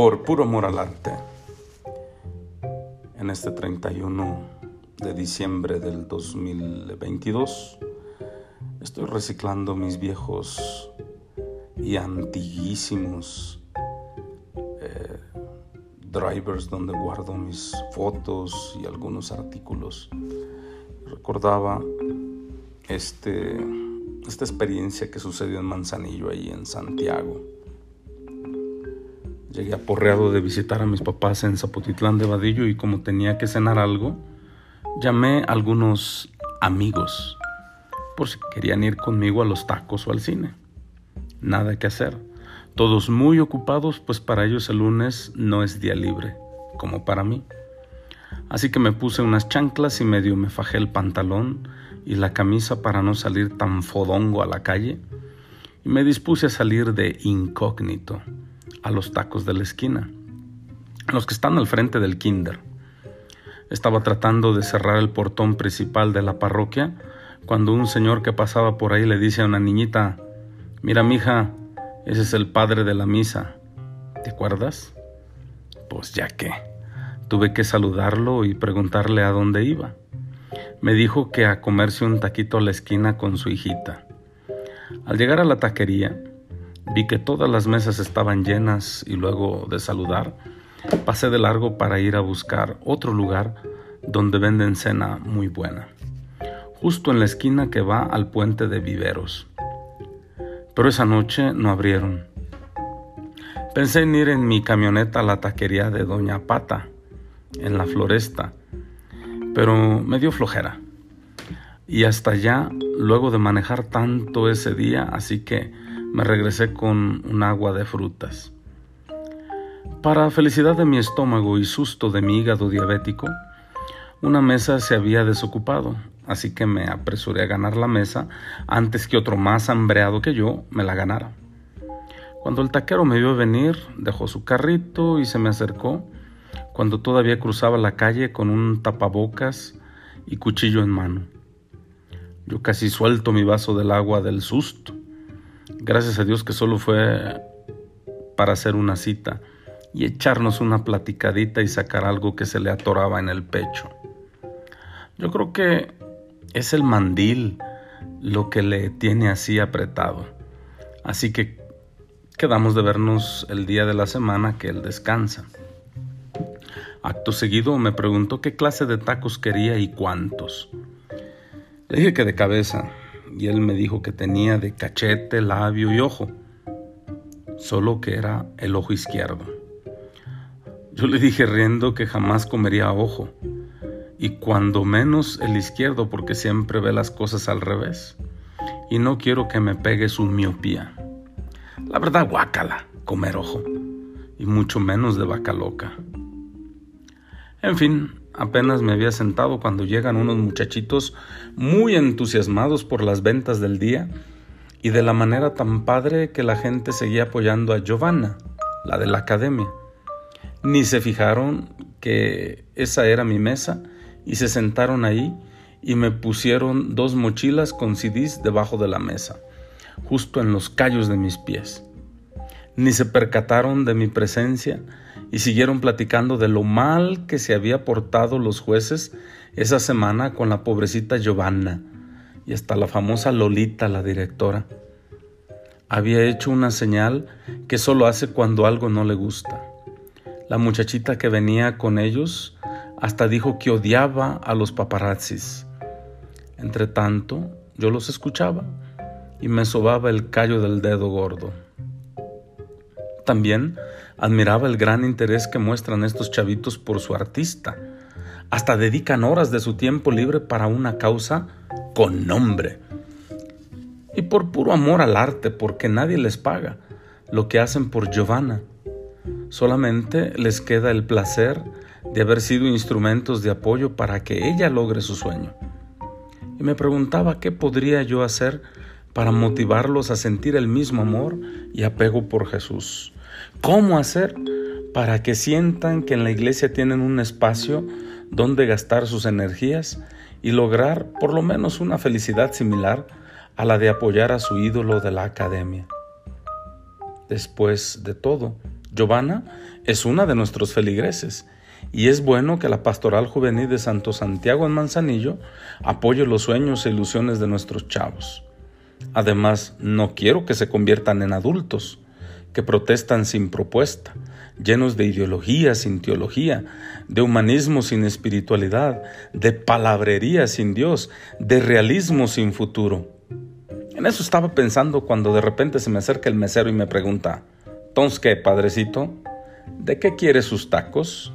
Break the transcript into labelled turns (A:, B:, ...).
A: por puro amor al arte, en este 31 de diciembre del 2022, estoy reciclando mis viejos y antiguísimos eh, drivers donde guardo mis fotos y algunos artículos. Recordaba este, esta experiencia que sucedió en Manzanillo, ahí en Santiago Llegué aporreado de visitar a mis papás en Zapotitlán de Vadillo y como tenía que cenar algo, llamé a algunos amigos por si querían ir conmigo a los tacos o al cine. Nada que hacer. Todos muy ocupados, pues para ellos el lunes no es día libre, como para mí. Así que me puse unas chanclas y medio me fajé el pantalón y la camisa para no salir tan fodongo a la calle y me dispuse a salir de incógnito a los tacos de la esquina, los que están al frente del kinder. Estaba tratando de cerrar el portón principal de la parroquia cuando un señor que pasaba por ahí le dice a una niñita, mira mija, ese es el padre de la misa. ¿Te acuerdas? Pues ya que. Tuve que saludarlo y preguntarle a dónde iba. Me dijo que a comerse un taquito a la esquina con su hijita. Al llegar a la taquería, Vi que todas las mesas estaban llenas y luego de saludar, pasé de largo para ir a buscar otro lugar donde venden cena muy buena, justo en la esquina que va al puente de viveros. Pero esa noche no abrieron. Pensé en ir en mi camioneta a la taquería de Doña Pata, en la floresta, pero me dio flojera. Y hasta allá, luego de manejar tanto ese día, así que me regresé con un agua de frutas. Para felicidad de mi estómago y susto de mi hígado diabético, una mesa se había desocupado, así que me apresuré a ganar la mesa antes que otro más hambreado que yo me la ganara. Cuando el taquero me vio venir, dejó su carrito y se me acercó, cuando todavía cruzaba la calle con un tapabocas y cuchillo en mano. Yo casi suelto mi vaso del agua del susto. Gracias a Dios que solo fue para hacer una cita y echarnos una platicadita y sacar algo que se le atoraba en el pecho. Yo creo que es el mandil lo que le tiene así apretado. Así que quedamos de vernos el día de la semana que él descansa. Acto seguido me preguntó qué clase de tacos quería y cuántos. Le dije que de cabeza, y él me dijo que tenía de cachete, labio y ojo, solo que era el ojo izquierdo. Yo le dije riendo que jamás comería ojo, y cuando menos el izquierdo porque siempre ve las cosas al revés, y no quiero que me pegue su miopía. La verdad, guácala, comer ojo, y mucho menos de vaca loca. En fin, Apenas me había sentado cuando llegan unos muchachitos muy entusiasmados por las ventas del día y de la manera tan padre que la gente seguía apoyando a Giovanna, la de la academia. Ni se fijaron que esa era mi mesa y se sentaron ahí y me pusieron dos mochilas con CDs debajo de la mesa, justo en los callos de mis pies. Ni se percataron de mi presencia y siguieron platicando de lo mal que se había portado los jueces esa semana con la pobrecita Giovanna y hasta la famosa Lolita, la directora. Había hecho una señal que solo hace cuando algo no le gusta. La muchachita que venía con ellos hasta dijo que odiaba a los paparazzis. Entre tanto, yo los escuchaba y me sobaba el callo del dedo gordo. También admiraba el gran interés que muestran estos chavitos por su artista. Hasta dedican horas de su tiempo libre para una causa con nombre. Y por puro amor al arte, porque nadie les paga lo que hacen por Giovanna. Solamente les queda el placer de haber sido instrumentos de apoyo para que ella logre su sueño. Y me preguntaba qué podría yo hacer para motivarlos a sentir el mismo amor y apego por Jesús. ¿Cómo hacer para que sientan que en la iglesia tienen un espacio donde gastar sus energías y lograr por lo menos una felicidad similar a la de apoyar a su ídolo de la academia? Después de todo, Giovanna es una de nuestros feligreses y es bueno que la Pastoral Juvenil de Santo Santiago en Manzanillo apoye los sueños e ilusiones de nuestros chavos. Además, no quiero que se conviertan en adultos, que protestan sin propuesta, llenos de ideología sin teología, de humanismo sin espiritualidad, de palabrería sin Dios, de realismo sin futuro. En eso estaba pensando cuando de repente se me acerca el mesero y me pregunta, ¿Tons qué, padrecito? ¿De qué quiere sus tacos?